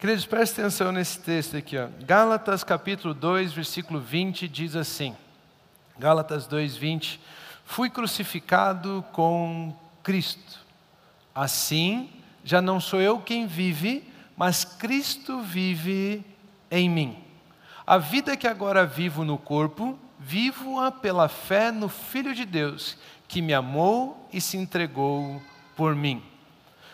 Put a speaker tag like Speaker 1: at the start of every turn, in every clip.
Speaker 1: Queridos, prestem atenção nesse texto aqui. Ó. Gálatas capítulo 2, versículo 20 diz assim. Gálatas 2, 20. Fui crucificado com Cristo. Assim, já não sou eu quem vive, mas Cristo vive em mim. A vida que agora vivo no corpo, vivo-a pela fé no Filho de Deus, que me amou e se entregou por mim.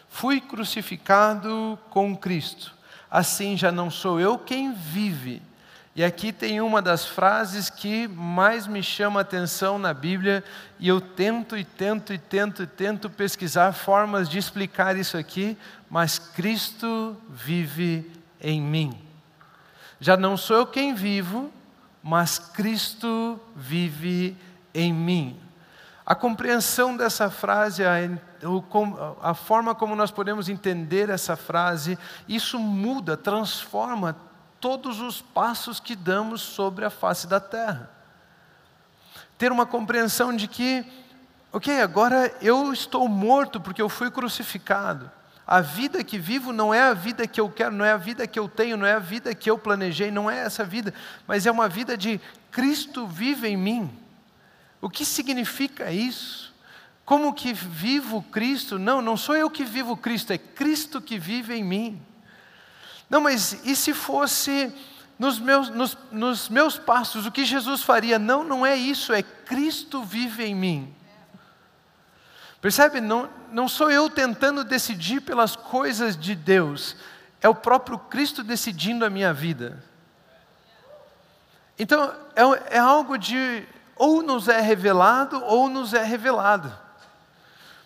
Speaker 1: Fui crucificado com Cristo assim já não sou eu quem vive. E aqui tem uma das frases que mais me chama atenção na Bíblia, e eu tento e tento e tento e tento pesquisar formas de explicar isso aqui, mas Cristo vive em mim. Já não sou eu quem vivo, mas Cristo vive em mim. A compreensão dessa frase, a, forma como nós podemos entender essa frase, isso muda, transforma todos os passos que damos sobre a face da terra. Ter uma compreensão de que, ok, agora eu estou morto porque eu fui crucificado. A vida que vivo não é a vida que eu quero, não é a vida que eu tenho, não é a vida que eu planejei, não é essa vida, mas é uma vida de Cristo vive em mim. O que significa isso? Como que vivo Cristo? Não, não sou eu que vivo Cristo, é Cristo que vive em mim. Não, mas e se fosse nos meus, nos, nos meus passos, o que Jesus faria? Não, não é isso, é Cristo vive em mim. Percebe? Não, não sou eu tentando decidir pelas coisas de Deus, é o próprio Cristo decidindo a minha vida. Então, é, é algo de ou nos é revelado ou nos é revelado.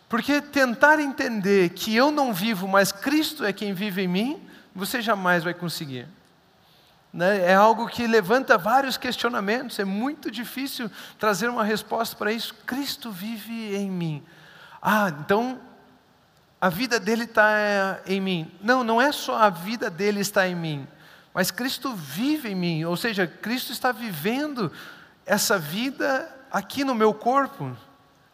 Speaker 1: Porque tentar entender que eu não vivo, mas Cristo é quem vive em mim, você jamais vai conseguir. Né? É algo que levanta vários questionamentos, é muito difícil trazer uma resposta para isso. Cristo vive em mim. Ah, então a vida dele está eh, em mim. Não, não é só a vida dele está em mim, mas Cristo vive em mim, ou seja, Cristo está vivendo essa vida aqui no meu corpo.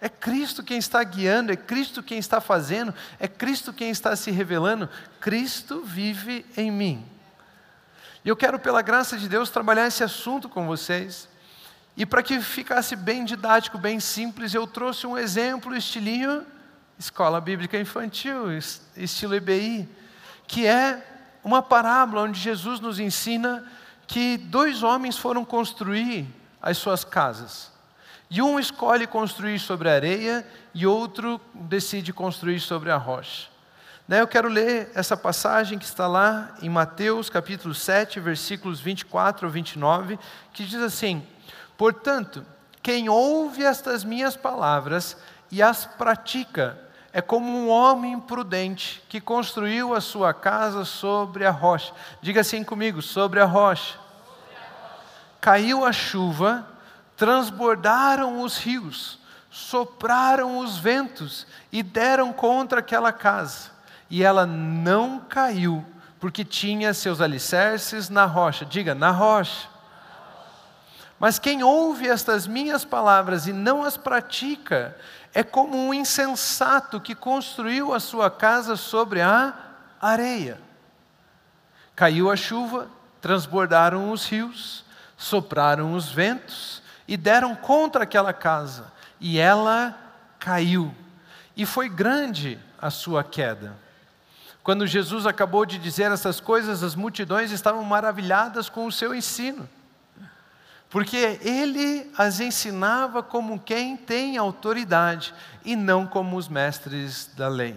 Speaker 1: É Cristo quem está guiando, é Cristo quem está fazendo, é Cristo quem está se revelando. Cristo vive em mim. E eu quero, pela graça de Deus, trabalhar esse assunto com vocês. E para que ficasse bem didático, bem simples, eu trouxe um exemplo, estilinho Escola Bíblica Infantil, estilo EBI, que é uma parábola onde Jesus nos ensina que dois homens foram construir as suas casas. E um escolhe construir sobre a areia e outro decide construir sobre a rocha. Eu quero ler essa passagem que está lá em Mateus capítulo 7, versículos 24 ao 29, que diz assim: Portanto, quem ouve estas minhas palavras e as pratica, é como um homem prudente que construiu a sua casa sobre a rocha. Diga assim comigo: sobre a rocha caiu a chuva, transbordaram os rios, sopraram os ventos e deram contra aquela casa. E ela não caiu, porque tinha seus alicerces na rocha. Diga, na rocha. Mas quem ouve estas minhas palavras e não as pratica, é como um insensato que construiu a sua casa sobre a areia. Caiu a chuva, transbordaram os rios, sopraram os ventos e deram contra aquela casa, e ela caiu. E foi grande a sua queda. Quando Jesus acabou de dizer essas coisas, as multidões estavam maravilhadas com o seu ensino, porque ele as ensinava como quem tem autoridade e não como os mestres da lei.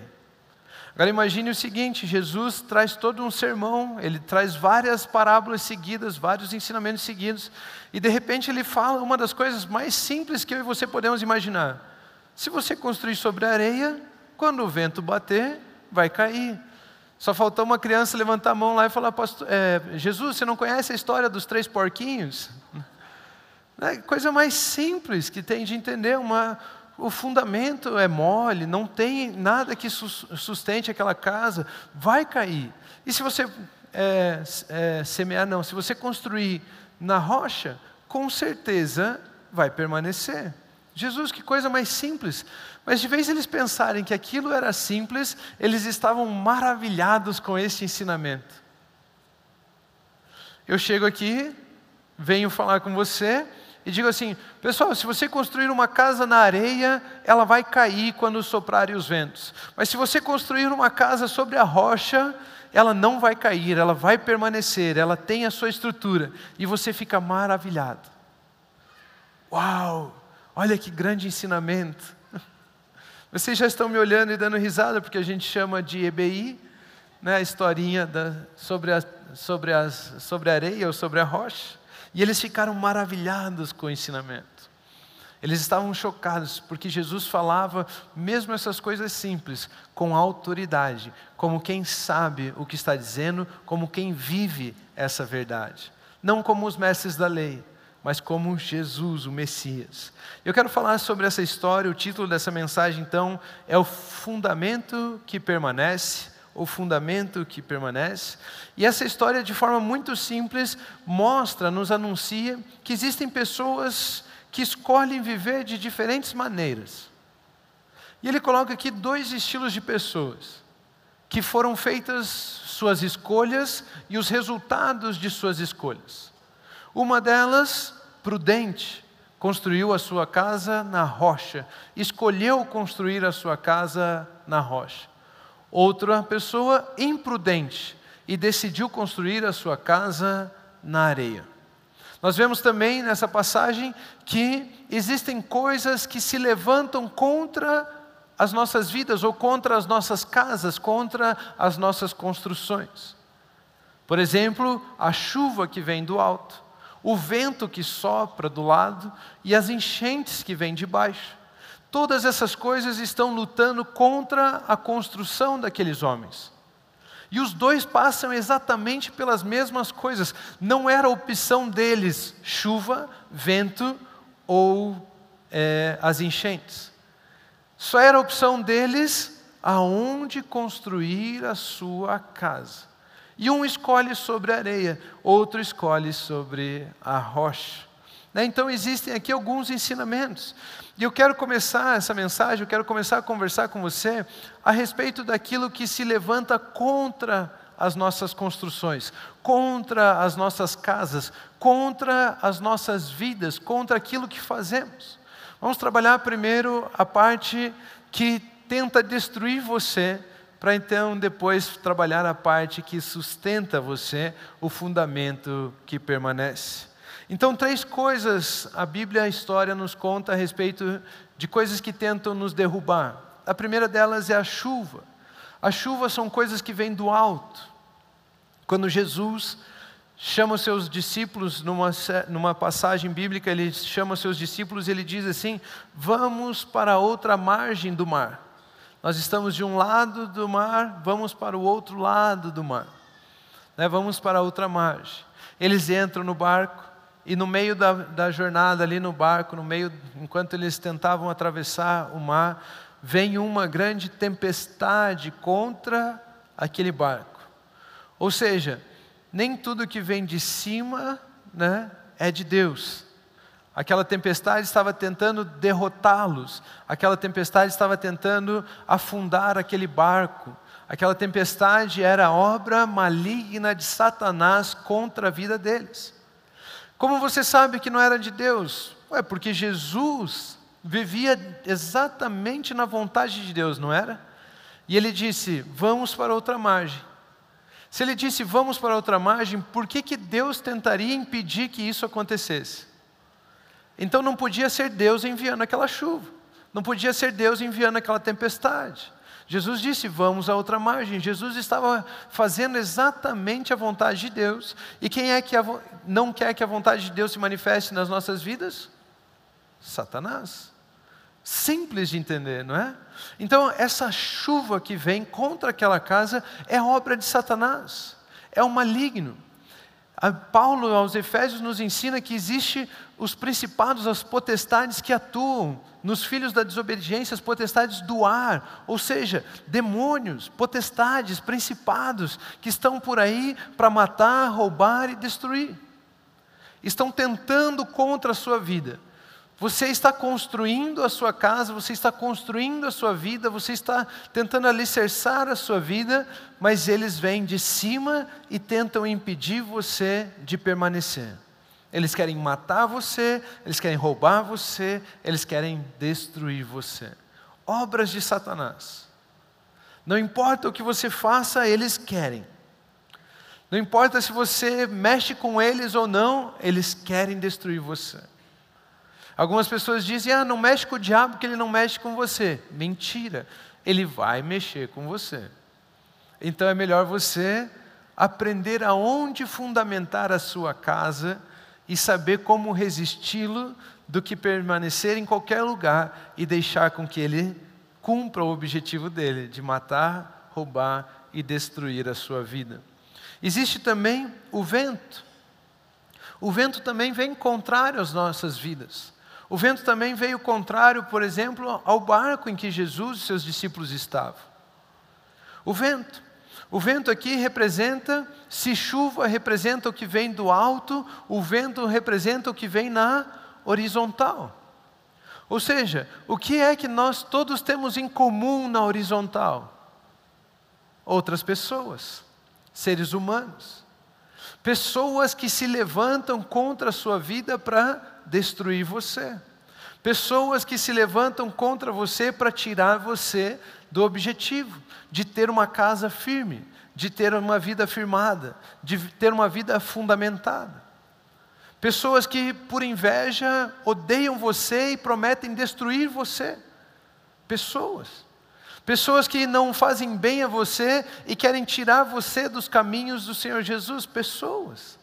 Speaker 1: Agora imagine o seguinte: Jesus traz todo um sermão, ele traz várias parábolas seguidas, vários ensinamentos seguidos, e de repente ele fala uma das coisas mais simples que eu e você podemos imaginar. Se você construir sobre a areia, quando o vento bater, vai cair. Só faltou uma criança levantar a mão lá e falar: é, Jesus, você não conhece a história dos três porquinhos? É coisa mais simples que tem de entender, uma, o fundamento é mole, não tem nada que sustente aquela casa, vai cair. E se você é, é, semear, não, se você construir na rocha, com certeza vai permanecer. Jesus, que coisa mais simples. Mas de vez eles pensarem que aquilo era simples, eles estavam maravilhados com este ensinamento. eu chego aqui, venho falar com você e digo assim: pessoal, se você construir uma casa na areia, ela vai cair quando soprarem os ventos. Mas se você construir uma casa sobre a rocha, ela não vai cair, ela vai permanecer, ela tem a sua estrutura. E você fica maravilhado. Uau! Olha que grande ensinamento. Vocês já estão me olhando e dando risada, porque a gente chama de EBI, né, a historinha da, sobre, a, sobre, as, sobre a areia ou sobre a rocha. E eles ficaram maravilhados com o ensinamento. Eles estavam chocados, porque Jesus falava, mesmo essas coisas simples, com autoridade, como quem sabe o que está dizendo, como quem vive essa verdade. Não como os mestres da lei, mas como Jesus, o Messias. Eu quero falar sobre essa história, o título dessa mensagem, então, é O Fundamento que Permanece. O fundamento que permanece. E essa história, de forma muito simples, mostra, nos anuncia que existem pessoas que escolhem viver de diferentes maneiras. E ele coloca aqui dois estilos de pessoas que foram feitas suas escolhas e os resultados de suas escolhas. Uma delas, prudente, construiu a sua casa na rocha, escolheu construir a sua casa na rocha. Outra pessoa, imprudente, e decidiu construir a sua casa na areia. Nós vemos também nessa passagem que existem coisas que se levantam contra as nossas vidas ou contra as nossas casas, contra as nossas construções. Por exemplo, a chuva que vem do alto, o vento que sopra do lado e as enchentes que vêm de baixo. Todas essas coisas estão lutando contra a construção daqueles homens. E os dois passam exatamente pelas mesmas coisas. Não era opção deles chuva, vento ou é, as enchentes. Só era opção deles aonde construir a sua casa. E um escolhe sobre a areia, outro escolhe sobre a rocha. Né? Então existem aqui alguns ensinamentos. E eu quero começar essa mensagem, eu quero começar a conversar com você a respeito daquilo que se levanta contra as nossas construções, contra as nossas casas, contra as nossas vidas, contra aquilo que fazemos. Vamos trabalhar primeiro a parte que tenta destruir você, para então depois trabalhar a parte que sustenta você, o fundamento que permanece. Então, três coisas a Bíblia, a história nos conta a respeito de coisas que tentam nos derrubar. A primeira delas é a chuva. A chuva são coisas que vêm do alto. Quando Jesus chama os seus discípulos, numa, numa passagem bíblica, ele chama os seus discípulos e ele diz assim: Vamos para outra margem do mar. Nós estamos de um lado do mar, vamos para o outro lado do mar. Né? Vamos para outra margem. Eles entram no barco, e no meio da, da jornada, ali no barco, no meio, enquanto eles tentavam atravessar o mar, vem uma grande tempestade contra aquele barco. Ou seja, nem tudo que vem de cima né, é de Deus. Aquela tempestade estava tentando derrotá-los, aquela tempestade estava tentando afundar aquele barco. Aquela tempestade era obra maligna de Satanás contra a vida deles. Como você sabe que não era de Deus? Ué, porque Jesus vivia exatamente na vontade de Deus, não era? E ele disse: Vamos para outra margem. Se ele disse vamos para outra margem, por que, que Deus tentaria impedir que isso acontecesse? Então não podia ser Deus enviando aquela chuva, não podia ser Deus enviando aquela tempestade. Jesus disse: Vamos a outra margem. Jesus estava fazendo exatamente a vontade de Deus. E quem é que não quer que a vontade de Deus se manifeste nas nossas vidas? Satanás. Simples de entender, não é? Então, essa chuva que vem contra aquela casa é obra de Satanás, é o maligno. Paulo aos Efésios nos ensina que existe os principados, as potestades que atuam nos filhos da desobediência, as potestades do ar, ou seja, demônios, potestades, principados que estão por aí para matar, roubar e destruir. Estão tentando contra a sua vida. Você está construindo a sua casa, você está construindo a sua vida, você está tentando alicerçar a sua vida, mas eles vêm de cima e tentam impedir você de permanecer. Eles querem matar você, eles querem roubar você, eles querem destruir você. Obras de Satanás. Não importa o que você faça, eles querem. Não importa se você mexe com eles ou não, eles querem destruir você. Algumas pessoas dizem: ah, não mexe com o diabo porque ele não mexe com você. Mentira, ele vai mexer com você. Então é melhor você aprender aonde fundamentar a sua casa e saber como resisti-lo do que permanecer em qualquer lugar e deixar com que ele cumpra o objetivo dele de matar, roubar e destruir a sua vida. Existe também o vento. O vento também vem contrário às nossas vidas. O vento também veio contrário, por exemplo, ao barco em que Jesus e seus discípulos estavam. O vento. O vento aqui representa, se chuva representa o que vem do alto, o vento representa o que vem na horizontal. Ou seja, o que é que nós todos temos em comum na horizontal? Outras pessoas, seres humanos. Pessoas que se levantam contra a sua vida para destruir você. Pessoas que se levantam contra você para tirar você do objetivo de ter uma casa firme, de ter uma vida firmada, de ter uma vida fundamentada. Pessoas que, por inveja, odeiam você e prometem destruir você. Pessoas. Pessoas que não fazem bem a você e querem tirar você dos caminhos do Senhor Jesus. Pessoas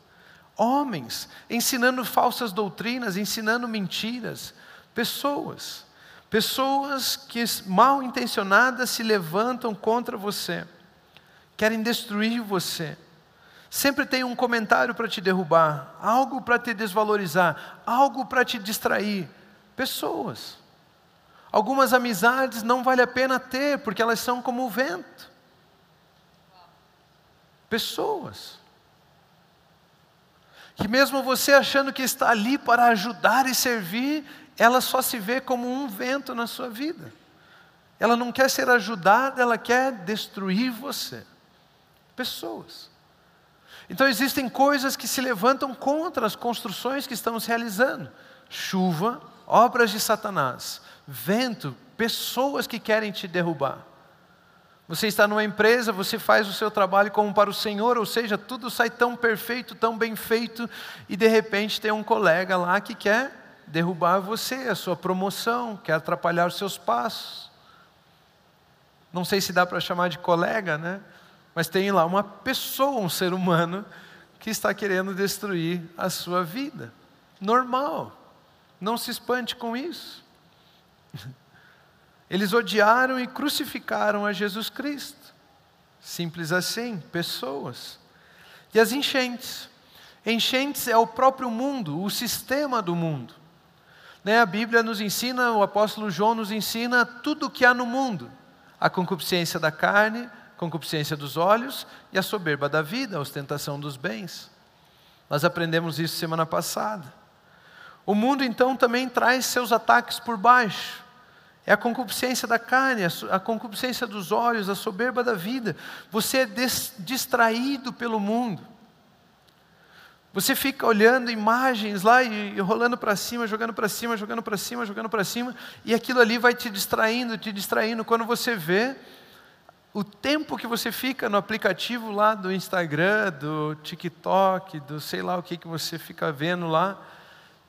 Speaker 1: homens, ensinando falsas doutrinas, ensinando mentiras, pessoas, pessoas que mal intencionadas se levantam contra você, querem destruir você. Sempre tem um comentário para te derrubar, algo para te desvalorizar, algo para te distrair. Pessoas. Algumas amizades não vale a pena ter, porque elas são como o vento. Pessoas que mesmo você achando que está ali para ajudar e servir, ela só se vê como um vento na sua vida. Ela não quer ser ajudada, ela quer destruir você. Pessoas. Então existem coisas que se levantam contra as construções que estamos realizando: chuva, obras de Satanás, vento, pessoas que querem te derrubar. Você está numa empresa, você faz o seu trabalho como para o Senhor, ou seja, tudo sai tão perfeito, tão bem feito, e de repente tem um colega lá que quer derrubar você, a sua promoção, quer atrapalhar os seus passos. Não sei se dá para chamar de colega, né? Mas tem lá uma pessoa, um ser humano, que está querendo destruir a sua vida. Normal. Não se espante com isso. Eles odiaram e crucificaram a Jesus Cristo. Simples assim, pessoas. E as enchentes. Enchentes é o próprio mundo, o sistema do mundo. Né? A Bíblia nos ensina, o apóstolo João nos ensina tudo o que há no mundo: a concupiscência da carne, a concupiscência dos olhos e a soberba da vida, a ostentação dos bens. Nós aprendemos isso semana passada. O mundo então também traz seus ataques por baixo. É a concupiscência da carne, a concupiscência dos olhos, a soberba da vida. Você é distraído pelo mundo. Você fica olhando imagens lá e rolando para cima, jogando para cima, jogando para cima, jogando para cima, e aquilo ali vai te distraindo, te distraindo. Quando você vê, o tempo que você fica no aplicativo lá do Instagram, do TikTok, do sei lá o que que você fica vendo lá,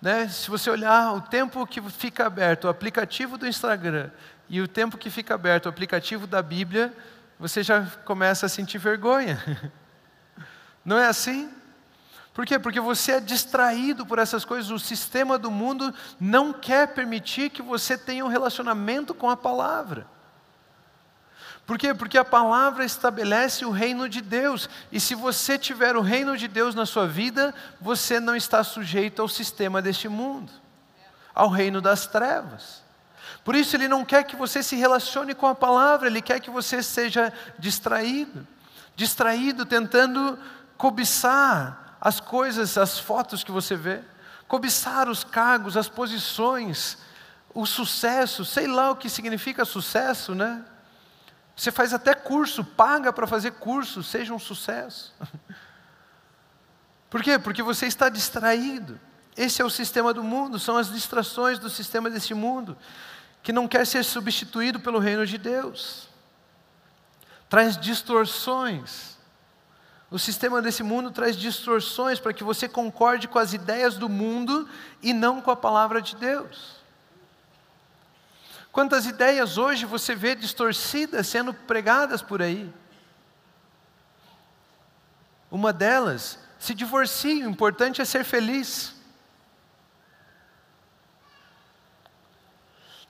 Speaker 1: né? Se você olhar o tempo que fica aberto o aplicativo do Instagram e o tempo que fica aberto o aplicativo da Bíblia, você já começa a sentir vergonha. Não é assim? Por quê? Porque você é distraído por essas coisas. O sistema do mundo não quer permitir que você tenha um relacionamento com a palavra. Por quê? Porque a palavra estabelece o reino de Deus. E se você tiver o reino de Deus na sua vida, você não está sujeito ao sistema deste mundo, ao reino das trevas. Por isso, Ele não quer que você se relacione com a palavra, Ele quer que você seja distraído distraído, tentando cobiçar as coisas, as fotos que você vê, cobiçar os cargos, as posições, o sucesso, sei lá o que significa sucesso, né? Você faz até curso, paga para fazer curso, seja um sucesso. Por quê? Porque você está distraído. Esse é o sistema do mundo, são as distrações do sistema desse mundo, que não quer ser substituído pelo reino de Deus. Traz distorções. O sistema desse mundo traz distorções para que você concorde com as ideias do mundo e não com a palavra de Deus. Quantas ideias hoje você vê distorcidas sendo pregadas por aí? Uma delas, se divorcie, o importante é ser feliz.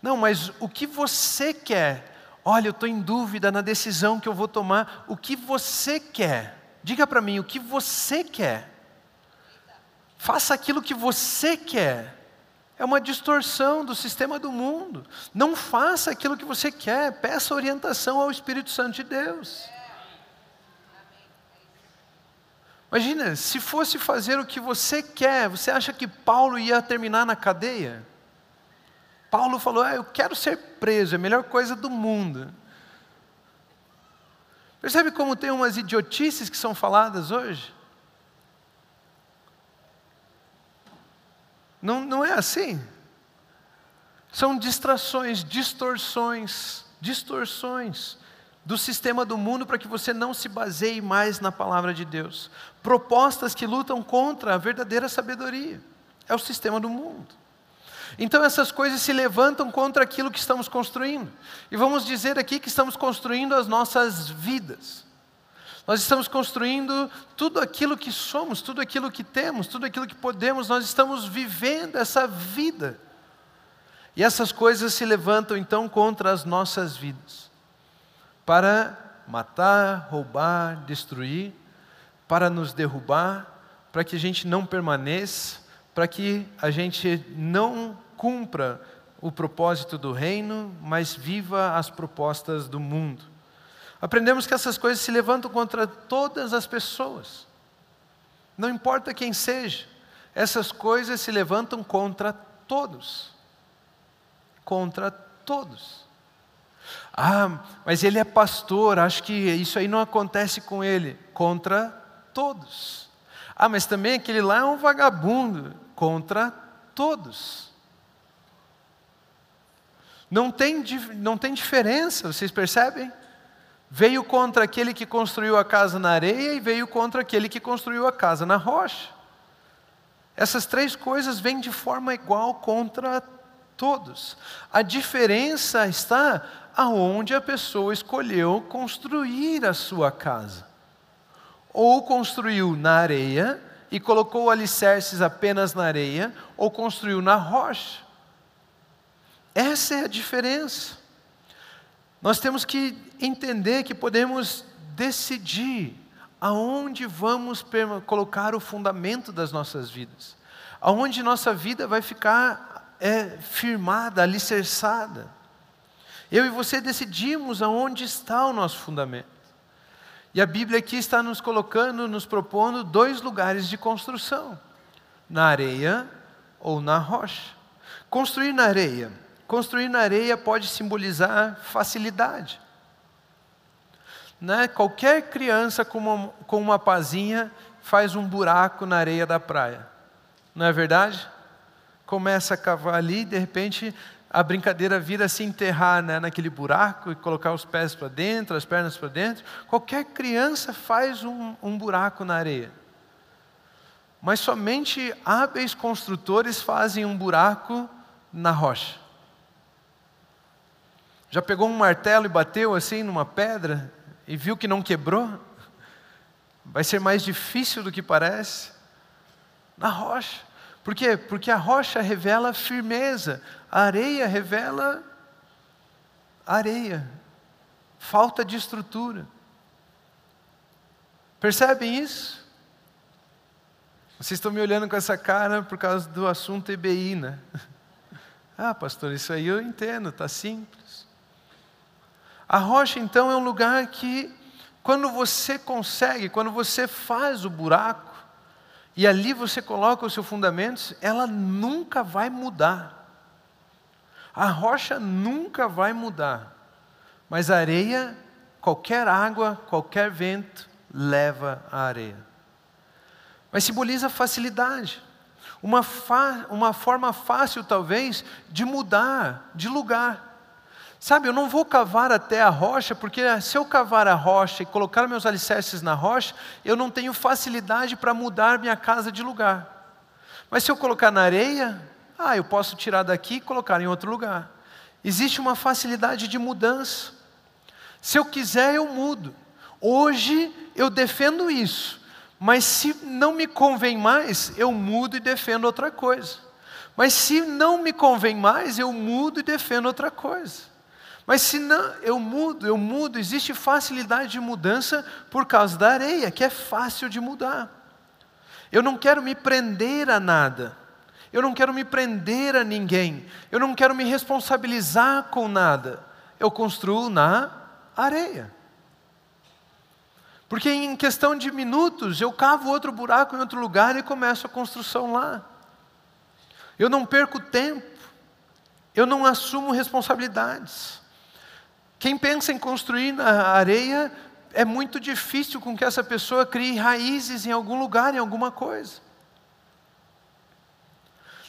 Speaker 1: Não, mas o que você quer? Olha, eu estou em dúvida na decisão que eu vou tomar. O que você quer? Diga para mim, o que você quer? Faça aquilo que você quer. É uma distorção do sistema do mundo. Não faça aquilo que você quer, peça orientação ao Espírito Santo de Deus. Imagina, se fosse fazer o que você quer, você acha que Paulo ia terminar na cadeia? Paulo falou: ah, Eu quero ser preso, é a melhor coisa do mundo. Percebe como tem umas idiotices que são faladas hoje? Não, não é assim. São distrações, distorções, distorções do sistema do mundo para que você não se baseie mais na palavra de Deus. Propostas que lutam contra a verdadeira sabedoria. É o sistema do mundo. Então essas coisas se levantam contra aquilo que estamos construindo. E vamos dizer aqui que estamos construindo as nossas vidas. Nós estamos construindo tudo aquilo que somos, tudo aquilo que temos, tudo aquilo que podemos, nós estamos vivendo essa vida. E essas coisas se levantam então contra as nossas vidas para matar, roubar, destruir, para nos derrubar, para que a gente não permaneça, para que a gente não cumpra o propósito do reino, mas viva as propostas do mundo. Aprendemos que essas coisas se levantam contra todas as pessoas. Não importa quem seja, essas coisas se levantam contra todos. Contra todos. Ah, mas ele é pastor, acho que isso aí não acontece com ele. Contra todos. Ah, mas também aquele lá é um vagabundo. Contra todos. Não tem, não tem diferença, vocês percebem? Veio contra aquele que construiu a casa na areia e veio contra aquele que construiu a casa na rocha. Essas três coisas vêm de forma igual contra todos. A diferença está aonde a pessoa escolheu construir a sua casa. Ou construiu na areia e colocou alicerces apenas na areia, ou construiu na rocha. Essa é a diferença. Nós temos que entender que podemos decidir aonde vamos colocar o fundamento das nossas vidas, aonde nossa vida vai ficar é, firmada, alicerçada. Eu e você decidimos aonde está o nosso fundamento. E a Bíblia aqui está nos colocando, nos propondo dois lugares de construção: na areia ou na rocha. Construir na areia Construir na areia pode simbolizar facilidade. Né? Qualquer criança com uma, com uma pazinha faz um buraco na areia da praia. Não é verdade? Começa a cavar ali, de repente a brincadeira vira se enterrar né, naquele buraco e colocar os pés para dentro, as pernas para dentro. Qualquer criança faz um, um buraco na areia. Mas somente hábeis construtores fazem um buraco na rocha. Já pegou um martelo e bateu assim numa pedra e viu que não quebrou? Vai ser mais difícil do que parece. Na rocha. Por quê? Porque a rocha revela firmeza, a areia revela areia, falta de estrutura. Percebem isso? Vocês estão me olhando com essa cara por causa do assunto EBI, né? Ah, pastor, isso aí eu entendo, está simples. A rocha, então, é um lugar que, quando você consegue, quando você faz o buraco, e ali você coloca os seus fundamentos, ela nunca vai mudar. A rocha nunca vai mudar, mas a areia, qualquer água, qualquer vento, leva a areia. Mas simboliza facilidade, uma, fa uma forma fácil, talvez, de mudar de lugar. Sabe, eu não vou cavar até a rocha, porque se eu cavar a rocha e colocar meus alicerces na rocha, eu não tenho facilidade para mudar minha casa de lugar. Mas se eu colocar na areia, ah, eu posso tirar daqui e colocar em outro lugar. Existe uma facilidade de mudança. Se eu quiser, eu mudo. Hoje eu defendo isso, mas se não me convém mais, eu mudo e defendo outra coisa. Mas se não me convém mais, eu mudo e defendo outra coisa. Mas se não, eu mudo, eu mudo, existe facilidade de mudança por causa da areia, que é fácil de mudar. Eu não quero me prender a nada. Eu não quero me prender a ninguém. Eu não quero me responsabilizar com nada. Eu construo na areia. Porque em questão de minutos eu cavo outro buraco em outro lugar e começo a construção lá. Eu não perco tempo. Eu não assumo responsabilidades. Quem pensa em construir na areia, é muito difícil com que essa pessoa crie raízes em algum lugar, em alguma coisa.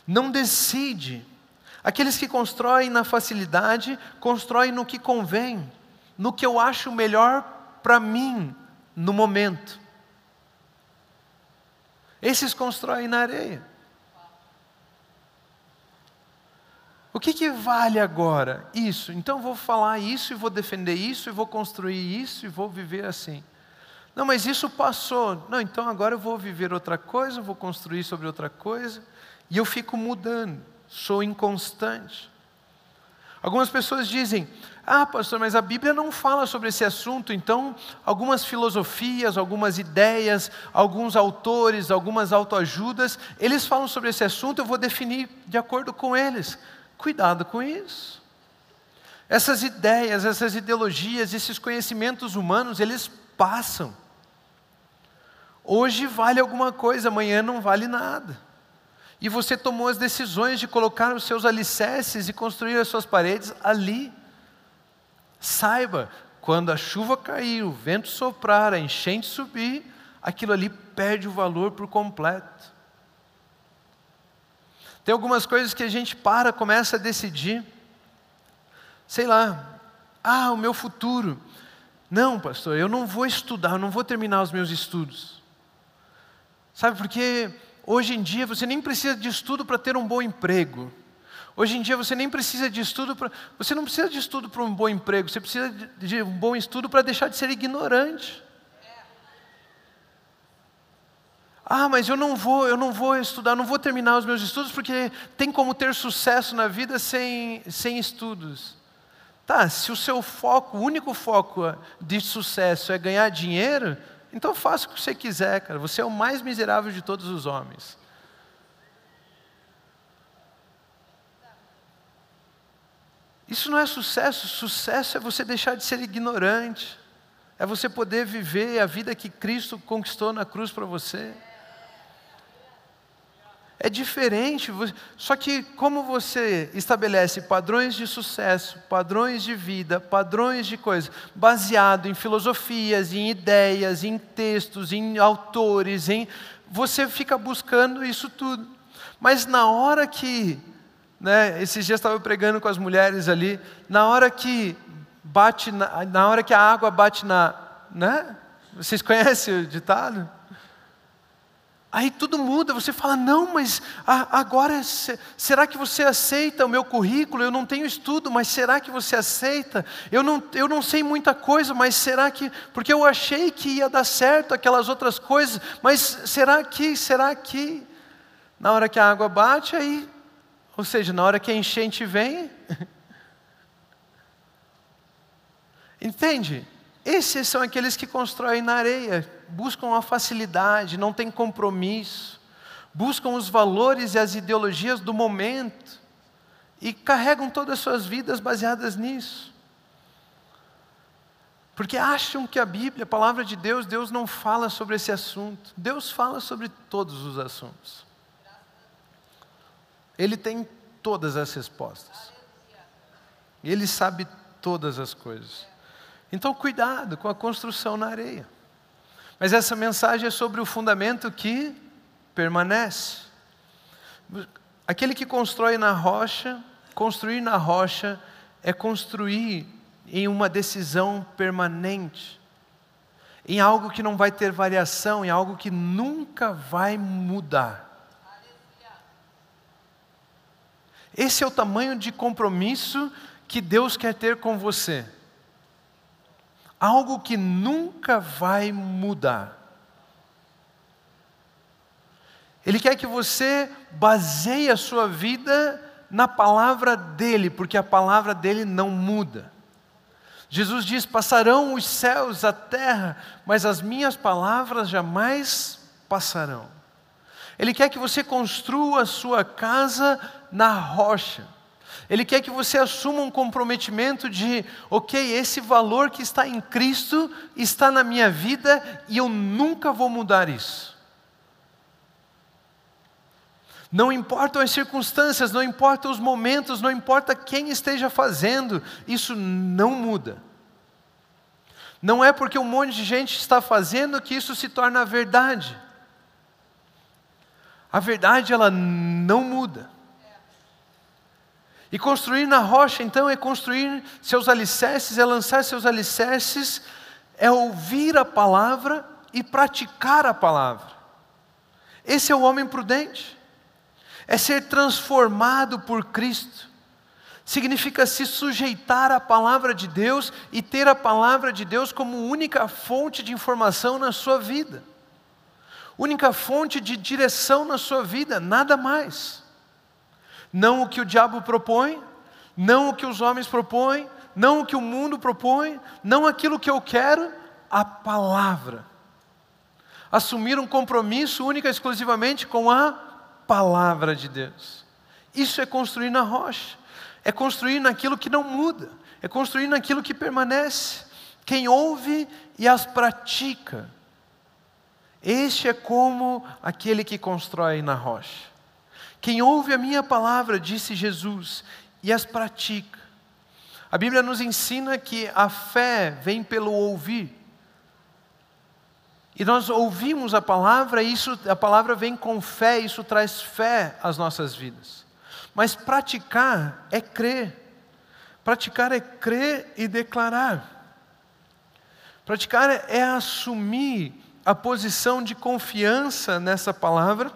Speaker 1: Não decide. Aqueles que constroem na facilidade, constroem no que convém, no que eu acho melhor para mim, no momento. Esses constroem na areia. O que, que vale agora? Isso. Então vou falar isso e vou defender isso e vou construir isso e vou viver assim. Não, mas isso passou. Não, então agora eu vou viver outra coisa, vou construir sobre outra coisa. E eu fico mudando, sou inconstante. Algumas pessoas dizem: Ah, pastor, mas a Bíblia não fala sobre esse assunto, então algumas filosofias, algumas ideias, alguns autores, algumas autoajudas, eles falam sobre esse assunto, eu vou definir de acordo com eles. Cuidado com isso. Essas ideias, essas ideologias, esses conhecimentos humanos, eles passam. Hoje vale alguma coisa, amanhã não vale nada. E você tomou as decisões de colocar os seus alicerces e construir as suas paredes ali. Saiba, quando a chuva cair, o vento soprar, a enchente subir, aquilo ali perde o valor por completo. Tem algumas coisas que a gente para, começa a decidir. Sei lá, ah, o meu futuro. Não, pastor, eu não vou estudar, eu não vou terminar os meus estudos. Sabe, porque hoje em dia você nem precisa de estudo para ter um bom emprego. Hoje em dia você nem precisa de estudo para. Você não precisa de estudo para um bom emprego, você precisa de um bom estudo para deixar de ser ignorante. Ah, mas eu não vou, eu não vou estudar, não vou terminar os meus estudos porque tem como ter sucesso na vida sem, sem estudos. Tá, se o seu foco, o único foco de sucesso é ganhar dinheiro, então faça o que você quiser, cara. Você é o mais miserável de todos os homens. Isso não é sucesso, sucesso é você deixar de ser ignorante, é você poder viver a vida que Cristo conquistou na cruz para você. É diferente, só que como você estabelece padrões de sucesso, padrões de vida, padrões de coisas, baseado em filosofias, em ideias, em textos, em autores, em você fica buscando isso tudo. Mas na hora que, né, esses dias estava pregando com as mulheres ali, na hora que bate, na, na hora que a água bate na, né? Vocês conhecem o ditado? Aí tudo muda, você fala, não, mas agora será que você aceita o meu currículo? Eu não tenho estudo, mas será que você aceita? Eu não, eu não sei muita coisa, mas será que. Porque eu achei que ia dar certo aquelas outras coisas, mas será que, será que? Na hora que a água bate, aí. Ou seja, na hora que a enchente vem. Entende? Esses são aqueles que constroem na areia, buscam a facilidade, não têm compromisso, buscam os valores e as ideologias do momento e carregam todas as suas vidas baseadas nisso. Porque acham que a Bíblia, a palavra de Deus, Deus não fala sobre esse assunto. Deus fala sobre todos os assuntos. Ele tem todas as respostas. Ele sabe todas as coisas. Então, cuidado com a construção na areia. Mas essa mensagem é sobre o fundamento que permanece. Aquele que constrói na rocha, construir na rocha é construir em uma decisão permanente, em algo que não vai ter variação, em algo que nunca vai mudar. Esse é o tamanho de compromisso que Deus quer ter com você algo que nunca vai mudar. Ele quer que você baseie a sua vida na palavra dele, porque a palavra dele não muda. Jesus diz: Passarão os céus, a terra, mas as minhas palavras jamais passarão. Ele quer que você construa a sua casa na rocha. Ele quer que você assuma um comprometimento de, ok, esse valor que está em Cristo está na minha vida e eu nunca vou mudar isso. Não importam as circunstâncias, não importam os momentos, não importa quem esteja fazendo, isso não muda. Não é porque um monte de gente está fazendo que isso se torna verdade. A verdade ela não muda. E construir na rocha, então, é construir seus alicerces, é lançar seus alicerces, é ouvir a palavra e praticar a palavra. Esse é o homem prudente. É ser transformado por Cristo. Significa se sujeitar à palavra de Deus e ter a palavra de Deus como única fonte de informação na sua vida. Única fonte de direção na sua vida, nada mais. Não o que o diabo propõe, não o que os homens propõem, não o que o mundo propõe, não aquilo que eu quero, a palavra. Assumir um compromisso única e exclusivamente com a palavra de Deus. Isso é construir na rocha, é construir naquilo que não muda, é construir naquilo que permanece. Quem ouve e as pratica, este é como aquele que constrói na rocha. Quem ouve a minha palavra, disse Jesus, e as pratica. A Bíblia nos ensina que a fé vem pelo ouvir. E nós ouvimos a palavra, e isso, a palavra vem com fé, isso traz fé às nossas vidas. Mas praticar é crer. Praticar é crer e declarar. Praticar é assumir a posição de confiança nessa palavra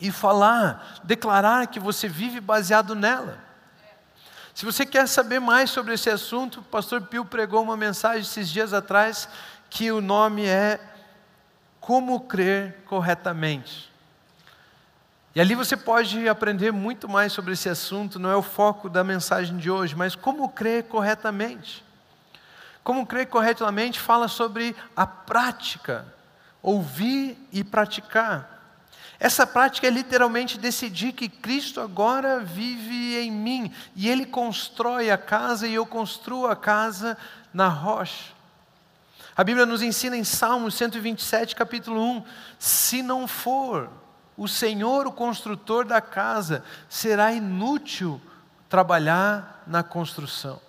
Speaker 1: e falar, declarar que você vive baseado nela. Se você quer saber mais sobre esse assunto, o pastor Pio pregou uma mensagem esses dias atrás que o nome é Como Crer Corretamente. E ali você pode aprender muito mais sobre esse assunto, não é o foco da mensagem de hoje, mas como crer corretamente. Como crer corretamente fala sobre a prática, ouvir e praticar. Essa prática é literalmente decidir que Cristo agora vive em mim e Ele constrói a casa e eu construo a casa na rocha. A Bíblia nos ensina em Salmos 127, capítulo 1: se não for o Senhor o construtor da casa, será inútil trabalhar na construção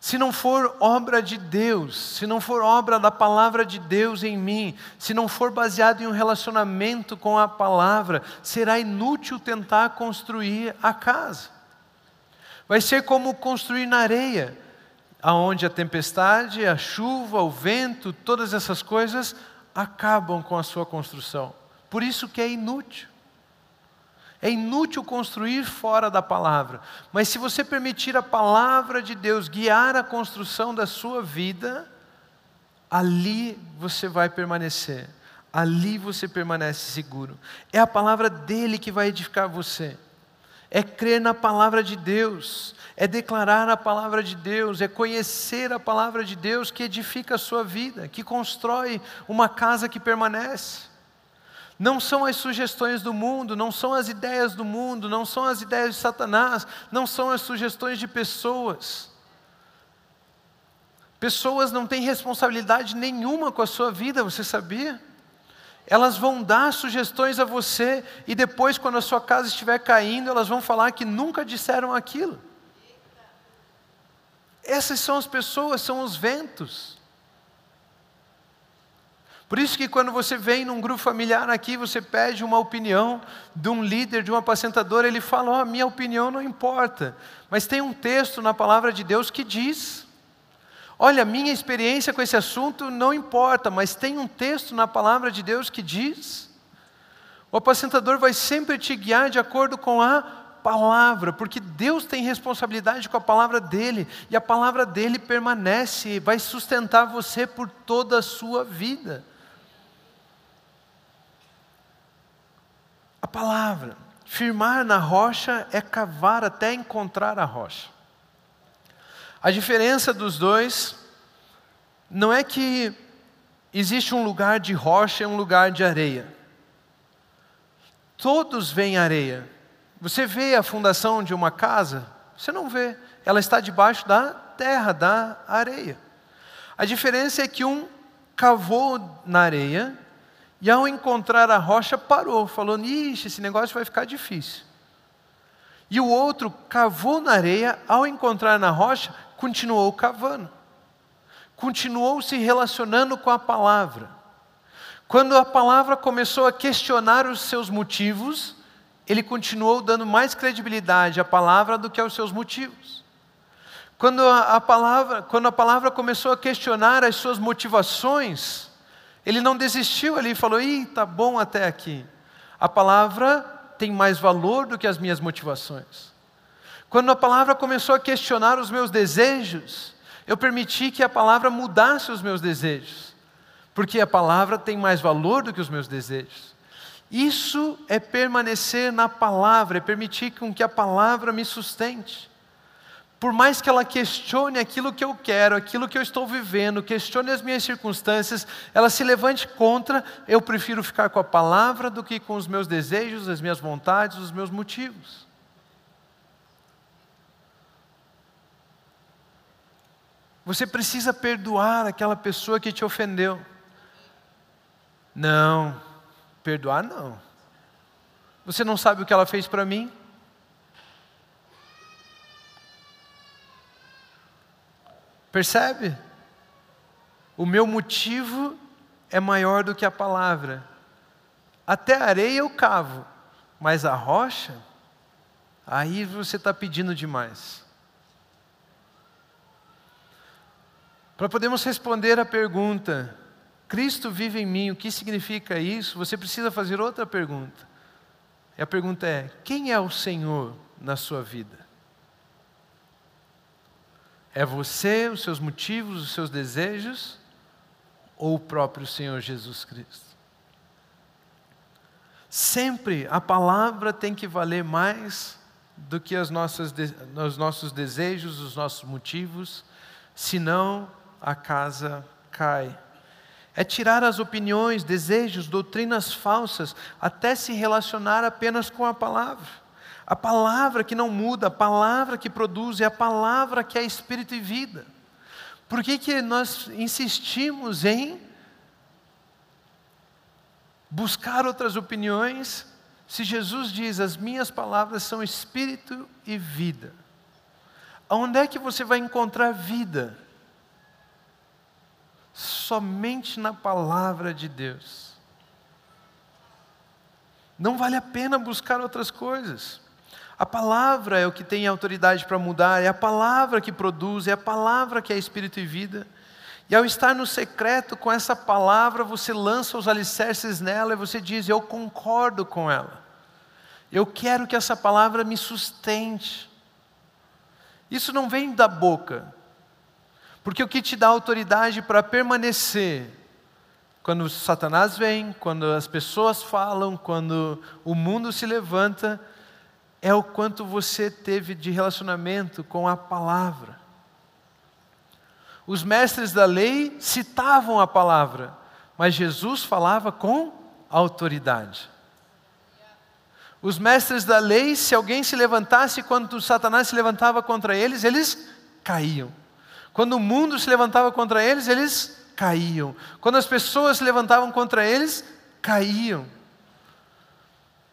Speaker 1: se não for obra de Deus, se não for obra da palavra de Deus em mim, se não for baseado em um relacionamento com a palavra, será inútil tentar construir a casa. Vai ser como construir na areia, aonde a tempestade, a chuva, o vento, todas essas coisas acabam com a sua construção. Por isso que é inútil. É inútil construir fora da palavra, mas se você permitir a palavra de Deus guiar a construção da sua vida, ali você vai permanecer, ali você permanece seguro. É a palavra dele que vai edificar você, é crer na palavra de Deus, é declarar a palavra de Deus, é conhecer a palavra de Deus que edifica a sua vida, que constrói uma casa que permanece. Não são as sugestões do mundo, não são as ideias do mundo, não são as ideias de Satanás, não são as sugestões de pessoas. Pessoas não têm responsabilidade nenhuma com a sua vida, você sabia? Elas vão dar sugestões a você e depois, quando a sua casa estiver caindo, elas vão falar que nunca disseram aquilo. Essas são as pessoas, são os ventos. Por isso que quando você vem num grupo familiar aqui, você pede uma opinião de um líder, de um apacentador, ele fala: "Ó, oh, minha opinião não importa". Mas tem um texto na palavra de Deus que diz: Olha, minha experiência com esse assunto não importa, mas tem um texto na palavra de Deus que diz: o apacentador vai sempre te guiar de acordo com a palavra, porque Deus tem responsabilidade com a palavra dele, e a palavra dele permanece, vai sustentar você por toda a sua vida. A palavra, firmar na rocha é cavar até encontrar a rocha. A diferença dos dois não é que existe um lugar de rocha e um lugar de areia. Todos veem areia. Você vê a fundação de uma casa? Você não vê. Ela está debaixo da terra, da areia. A diferença é que um cavou na areia e ao encontrar a rocha parou, falou: Ixi, esse negócio vai ficar difícil. E o outro cavou na areia, ao encontrar na rocha, continuou cavando, continuou se relacionando com a palavra. Quando a palavra começou a questionar os seus motivos, ele continuou dando mais credibilidade à palavra do que aos seus motivos. Quando a, palavra, quando a palavra começou a questionar as suas motivações, ele não desistiu ali e falou: Ih, tá bom até aqui. A palavra tem mais valor do que as minhas motivações. Quando a palavra começou a questionar os meus desejos, eu permiti que a palavra mudasse os meus desejos, porque a palavra tem mais valor do que os meus desejos. Isso é permanecer na palavra, é permitir com que a palavra me sustente. Por mais que ela questione aquilo que eu quero, aquilo que eu estou vivendo, questione as minhas circunstâncias, ela se levante contra, eu prefiro ficar com a palavra do que com os meus desejos, as minhas vontades, os meus motivos. Você precisa perdoar aquela pessoa que te ofendeu. Não, perdoar não. Você não sabe o que ela fez para mim? Percebe? O meu motivo é maior do que a palavra. Até a areia eu cavo, mas a rocha, aí você está pedindo demais. Para podermos responder a pergunta, Cristo vive em mim, o que significa isso? Você precisa fazer outra pergunta. E a pergunta é: quem é o Senhor na sua vida? É você, os seus motivos, os seus desejos, ou o próprio Senhor Jesus Cristo? Sempre a palavra tem que valer mais do que as nossas, os nossos desejos, os nossos motivos, senão a casa cai. É tirar as opiniões, desejos, doutrinas falsas, até se relacionar apenas com a palavra. A palavra que não muda, a palavra que produz, é a palavra que é espírito e vida. Por que, que nós insistimos em buscar outras opiniões, se Jesus diz: As minhas palavras são espírito e vida? Onde é que você vai encontrar vida? somente na palavra de Deus. Não vale a pena buscar outras coisas. A palavra é o que tem autoridade para mudar, é a palavra que produz, é a palavra que é espírito e vida. E ao estar no secreto com essa palavra, você lança os alicerces nela e você diz: Eu concordo com ela. Eu quero que essa palavra me sustente. Isso não vem da boca, porque o que te dá autoridade para permanecer, quando Satanás vem, quando as pessoas falam, quando o mundo se levanta, é o quanto você teve de relacionamento com a palavra. Os mestres da lei citavam a palavra, mas Jesus falava com autoridade. Os mestres da lei, se alguém se levantasse quando Satanás se levantava contra eles, eles caíam. Quando o mundo se levantava contra eles, eles caíam. Quando as pessoas se levantavam contra eles, caíam.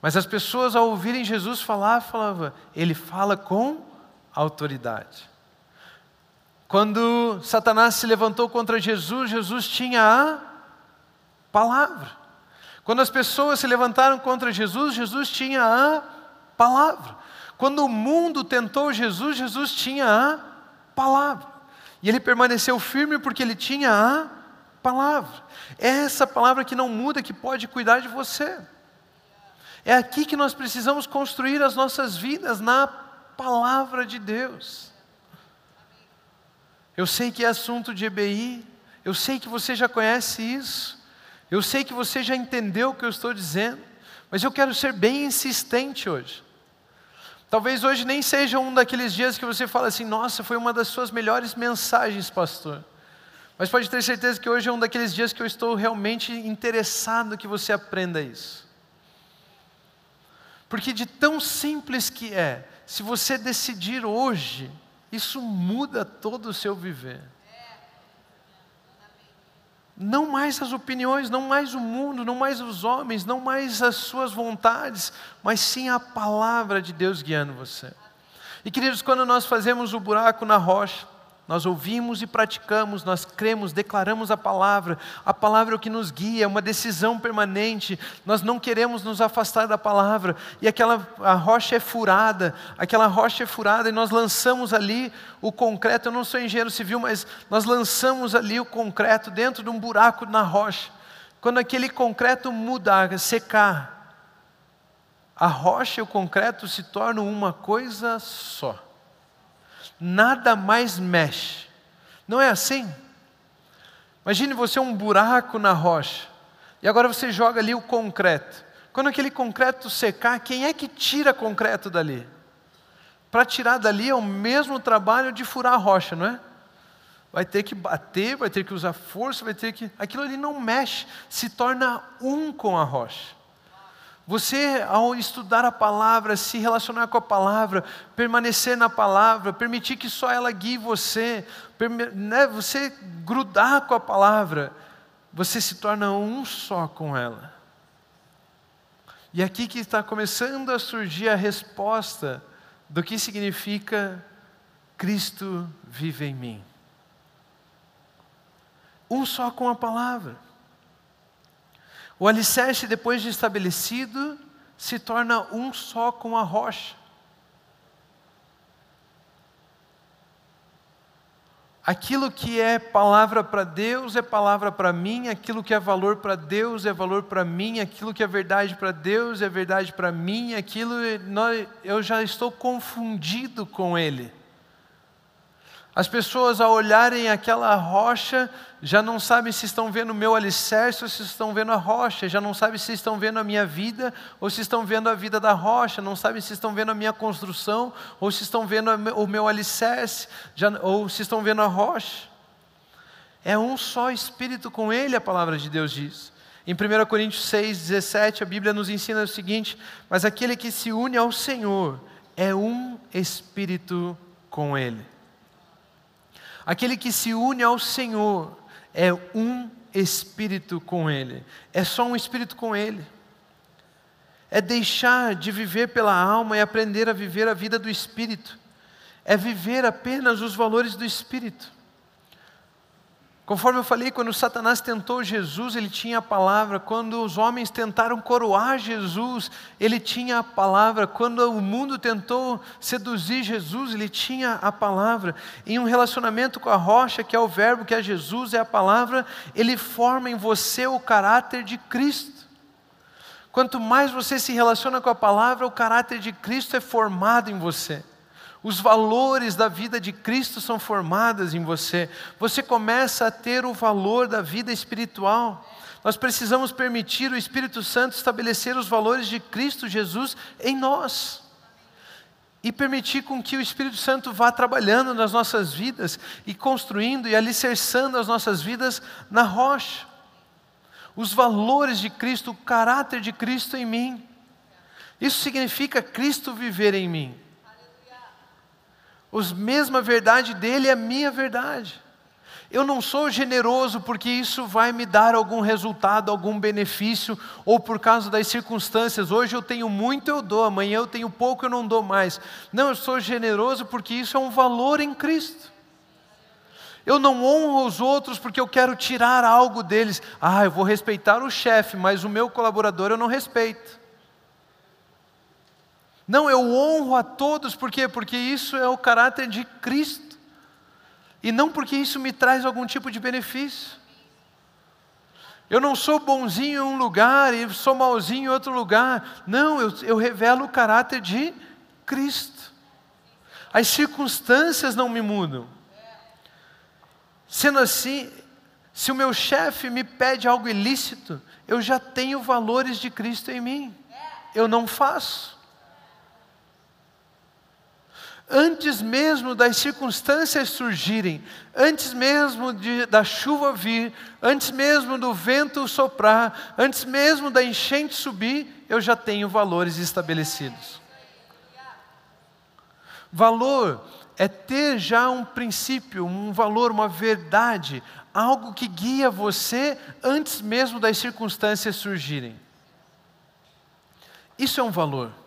Speaker 1: Mas as pessoas, ao ouvirem Jesus falar, falavam, ele fala com autoridade. Quando Satanás se levantou contra Jesus, Jesus tinha a palavra. Quando as pessoas se levantaram contra Jesus, Jesus tinha a palavra. Quando o mundo tentou Jesus, Jesus tinha a palavra. E ele permaneceu firme porque ele tinha a palavra. É essa palavra que não muda, que pode cuidar de você. É aqui que nós precisamos construir as nossas vidas, na palavra de Deus. Eu sei que é assunto de EBI, eu sei que você já conhece isso, eu sei que você já entendeu o que eu estou dizendo, mas eu quero ser bem insistente hoje. Talvez hoje nem seja um daqueles dias que você fala assim: nossa, foi uma das suas melhores mensagens, pastor. Mas pode ter certeza que hoje é um daqueles dias que eu estou realmente interessado que você aprenda isso. Porque de tão simples que é, se você decidir hoje, isso muda todo o seu viver. Não mais as opiniões, não mais o mundo, não mais os homens, não mais as suas vontades, mas sim a palavra de Deus guiando você. E queridos, quando nós fazemos o buraco na rocha, nós ouvimos e praticamos, nós cremos, declaramos a palavra. A palavra é o que nos guia, é uma decisão permanente. Nós não queremos nos afastar da palavra. E aquela a rocha é furada, aquela rocha é furada e nós lançamos ali o concreto. Eu não sou engenheiro civil, mas nós lançamos ali o concreto dentro de um buraco na rocha. Quando aquele concreto mudar, secar, a rocha e o concreto se tornam uma coisa só nada mais mexe. Não é assim? Imagine você um buraco na rocha, e agora você joga ali o concreto. Quando aquele concreto secar, quem é que tira concreto dali? Para tirar dali é o mesmo trabalho de furar a rocha, não é? Vai ter que bater, vai ter que usar força, vai ter que. Aquilo ali não mexe, se torna um com a rocha. Você, ao estudar a palavra, se relacionar com a palavra, permanecer na palavra, permitir que só ela guie você, né, você grudar com a palavra, você se torna um só com ela. E aqui que está começando a surgir a resposta do que significa Cristo vive em mim. Um só com a palavra. O alicerce, depois de estabelecido, se torna um só com a rocha. Aquilo que é palavra para Deus é palavra para mim, aquilo que é valor para Deus é valor para mim, aquilo que é verdade para Deus é verdade para mim, aquilo eu já estou confundido com Ele. As pessoas, ao olharem aquela rocha, já não sabem se estão vendo o meu alicerce ou se estão vendo a rocha, já não sabem se estão vendo a minha vida ou se estão vendo a vida da rocha, não sabem se estão vendo a minha construção ou se estão vendo o meu alicerce já, ou se estão vendo a rocha. É um só espírito com ele, a palavra de Deus diz. Em 1 Coríntios 6, 17, a Bíblia nos ensina o seguinte: Mas aquele que se une ao Senhor é um espírito com ele. Aquele que se une ao Senhor é um espírito com Ele, é só um espírito com Ele. É deixar de viver pela alma e aprender a viver a vida do espírito, é viver apenas os valores do espírito. Conforme eu falei, quando Satanás tentou Jesus, ele tinha a palavra. Quando os homens tentaram coroar Jesus, ele tinha a palavra. Quando o mundo tentou seduzir Jesus, ele tinha a palavra. Em um relacionamento com a rocha, que é o Verbo, que é Jesus, é a palavra, ele forma em você o caráter de Cristo. Quanto mais você se relaciona com a palavra, o caráter de Cristo é formado em você os valores da vida de Cristo são formados em você. Você começa a ter o valor da vida espiritual. Nós precisamos permitir o Espírito Santo estabelecer os valores de Cristo Jesus em nós. E permitir com que o Espírito Santo vá trabalhando nas nossas vidas e construindo e alicerçando as nossas vidas na rocha. Os valores de Cristo, o caráter de Cristo em mim. Isso significa Cristo viver em mim. A mesma verdade dele é a minha verdade. Eu não sou generoso porque isso vai me dar algum resultado, algum benefício, ou por causa das circunstâncias. Hoje eu tenho muito, eu dou, amanhã eu tenho pouco, eu não dou mais. Não, eu sou generoso porque isso é um valor em Cristo. Eu não honro os outros porque eu quero tirar algo deles. Ah, eu vou respeitar o chefe, mas o meu colaborador eu não respeito. Não, eu honro a todos, por quê? Porque isso é o caráter de Cristo e não porque isso me traz algum tipo de benefício. Eu não sou bonzinho em um lugar e sou malzinho em outro lugar. Não, eu, eu revelo o caráter de Cristo. As circunstâncias não me mudam. Sendo assim, se o meu chefe me pede algo ilícito, eu já tenho valores de Cristo em mim. Eu não faço antes mesmo das circunstâncias surgirem, antes mesmo de, da chuva vir, antes mesmo do vento soprar, antes mesmo da enchente subir, eu já tenho valores estabelecidos. Valor é ter já um princípio, um valor, uma verdade, algo que guia você antes mesmo das circunstâncias surgirem. Isso é um valor.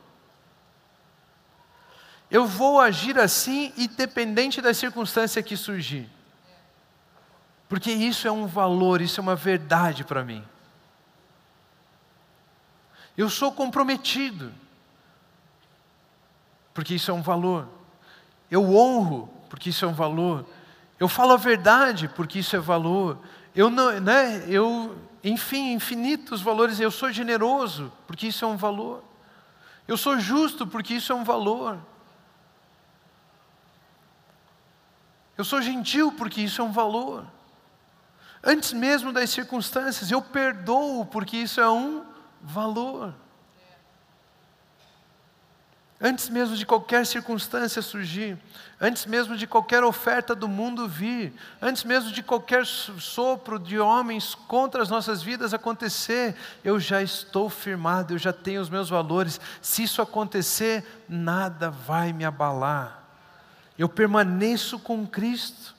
Speaker 1: Eu vou agir assim, independente da circunstância que surgir. Porque isso é um valor, isso é uma verdade para mim. Eu sou comprometido, porque isso é um valor. Eu honro, porque isso é um valor. Eu falo a verdade, porque isso é valor. Eu não, né, eu, enfim, infinitos valores. Eu sou generoso, porque isso é um valor. Eu sou justo, porque isso é um valor. Eu sou gentil porque isso é um valor. Antes mesmo das circunstâncias, eu perdoo porque isso é um valor. Antes mesmo de qualquer circunstância surgir, antes mesmo de qualquer oferta do mundo vir, antes mesmo de qualquer sopro de homens contra as nossas vidas acontecer, eu já estou firmado, eu já tenho os meus valores. Se isso acontecer, nada vai me abalar. Eu permaneço com Cristo.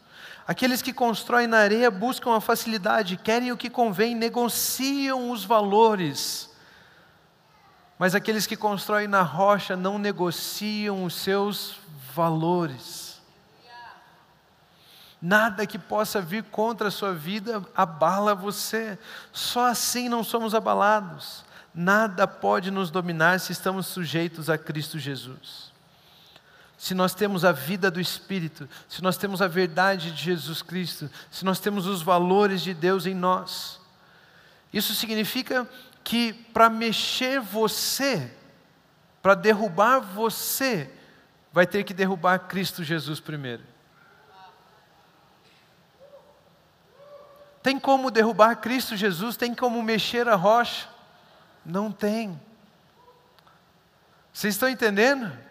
Speaker 1: Aqueles que constroem na areia buscam a facilidade, querem o que convém, negociam os valores. Mas aqueles que constroem na rocha não negociam os seus valores. Nada que possa vir contra a sua vida abala você. Só assim não somos abalados. Nada pode nos dominar se estamos sujeitos a Cristo Jesus se nós temos a vida do Espírito, se nós temos a verdade de Jesus Cristo, se nós temos os valores de Deus em nós. Isso significa que para mexer você, para derrubar você, vai ter que derrubar Cristo Jesus primeiro. Tem como derrubar Cristo Jesus? Tem como mexer a rocha? Não tem. Vocês estão entendendo?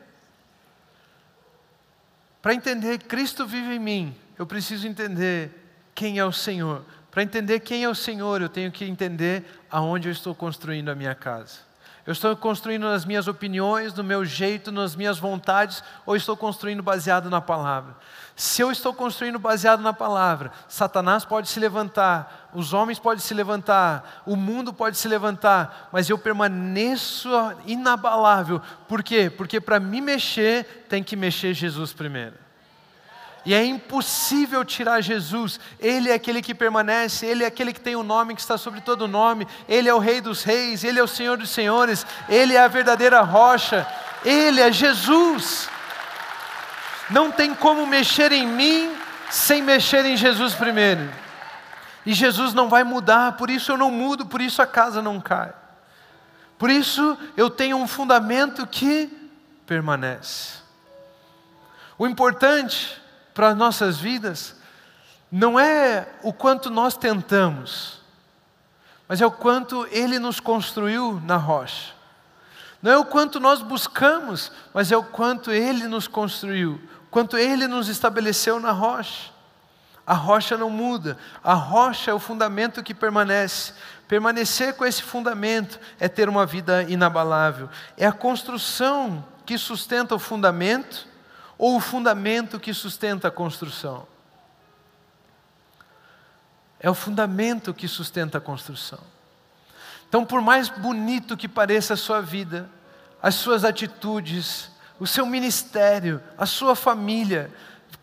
Speaker 1: Para entender Cristo vive em mim, eu preciso entender quem é o Senhor. Para entender quem é o Senhor, eu tenho que entender aonde eu estou construindo a minha casa. Eu estou construindo nas minhas opiniões, no meu jeito, nas minhas vontades, ou estou construindo baseado na palavra? Se eu estou construindo baseado na palavra, Satanás pode se levantar, os homens podem se levantar, o mundo pode se levantar, mas eu permaneço inabalável. Por quê? Porque para me mexer, tem que mexer Jesus primeiro. E é impossível tirar Jesus. Ele é aquele que permanece, ele é aquele que tem o um nome que está sobre todo nome. Ele é o Rei dos Reis, ele é o Senhor dos Senhores, ele é a verdadeira rocha. Ele é Jesus. Não tem como mexer em mim sem mexer em Jesus primeiro. E Jesus não vai mudar, por isso eu não mudo, por isso a casa não cai. Por isso eu tenho um fundamento que permanece. O importante para as nossas vidas não é o quanto nós tentamos, mas é o quanto Ele nos construiu na rocha. Não é o quanto nós buscamos, mas é o quanto Ele nos construiu, quanto Ele nos estabeleceu na rocha. A rocha não muda, a rocha é o fundamento que permanece. Permanecer com esse fundamento é ter uma vida inabalável. É a construção que sustenta o fundamento ou o fundamento que sustenta a construção? É o fundamento que sustenta a construção. Então, por mais bonito que pareça a sua vida, as suas atitudes, o seu ministério, a sua família,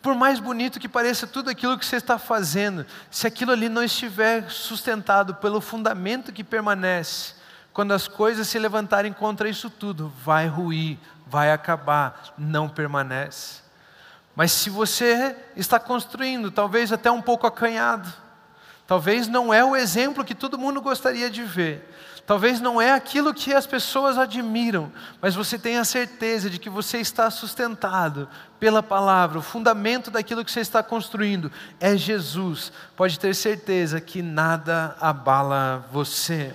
Speaker 1: por mais bonito que pareça tudo aquilo que você está fazendo, se aquilo ali não estiver sustentado pelo fundamento que permanece, quando as coisas se levantarem contra isso tudo, vai ruir, vai acabar, não permanece. Mas se você está construindo, talvez até um pouco acanhado, talvez não é o exemplo que todo mundo gostaria de ver, Talvez não é aquilo que as pessoas admiram, mas você tem a certeza de que você está sustentado pela palavra, o fundamento daquilo que você está construindo é Jesus. Pode ter certeza que nada abala você.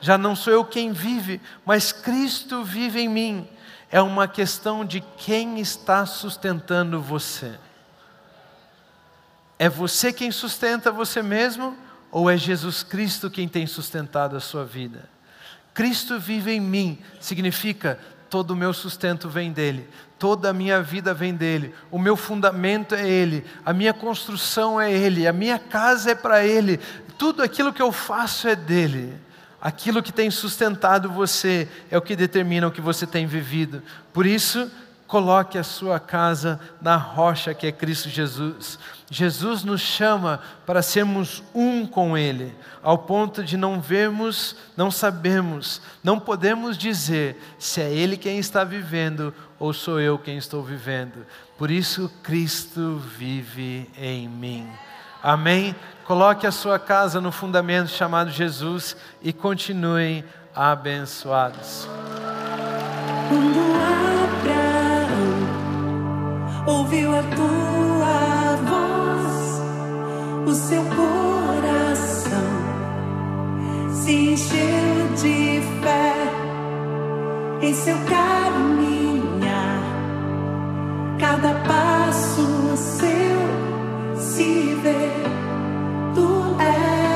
Speaker 1: Já não sou eu quem vive, mas Cristo vive em mim. É uma questão de quem está sustentando você. É você quem sustenta você mesmo? ou é Jesus Cristo quem tem sustentado a sua vida? Cristo vive em mim significa todo o meu sustento vem dele, toda a minha vida vem dele, o meu fundamento é ele, a minha construção é ele, a minha casa é para ele, tudo aquilo que eu faço é dele. Aquilo que tem sustentado você é o que determina o que você tem vivido. Por isso, Coloque a sua casa na rocha que é Cristo Jesus. Jesus nos chama para sermos um com Ele, ao ponto de não vermos, não sabemos, não podemos dizer se é Ele quem está vivendo ou sou eu quem estou vivendo. Por isso, Cristo vive em mim. Amém? Coloque a sua casa no fundamento chamado Jesus e continuem abençoados.
Speaker 2: ouviu a tua voz, o seu coração se encheu de fé em seu caminhar, cada passo se ver, tu és.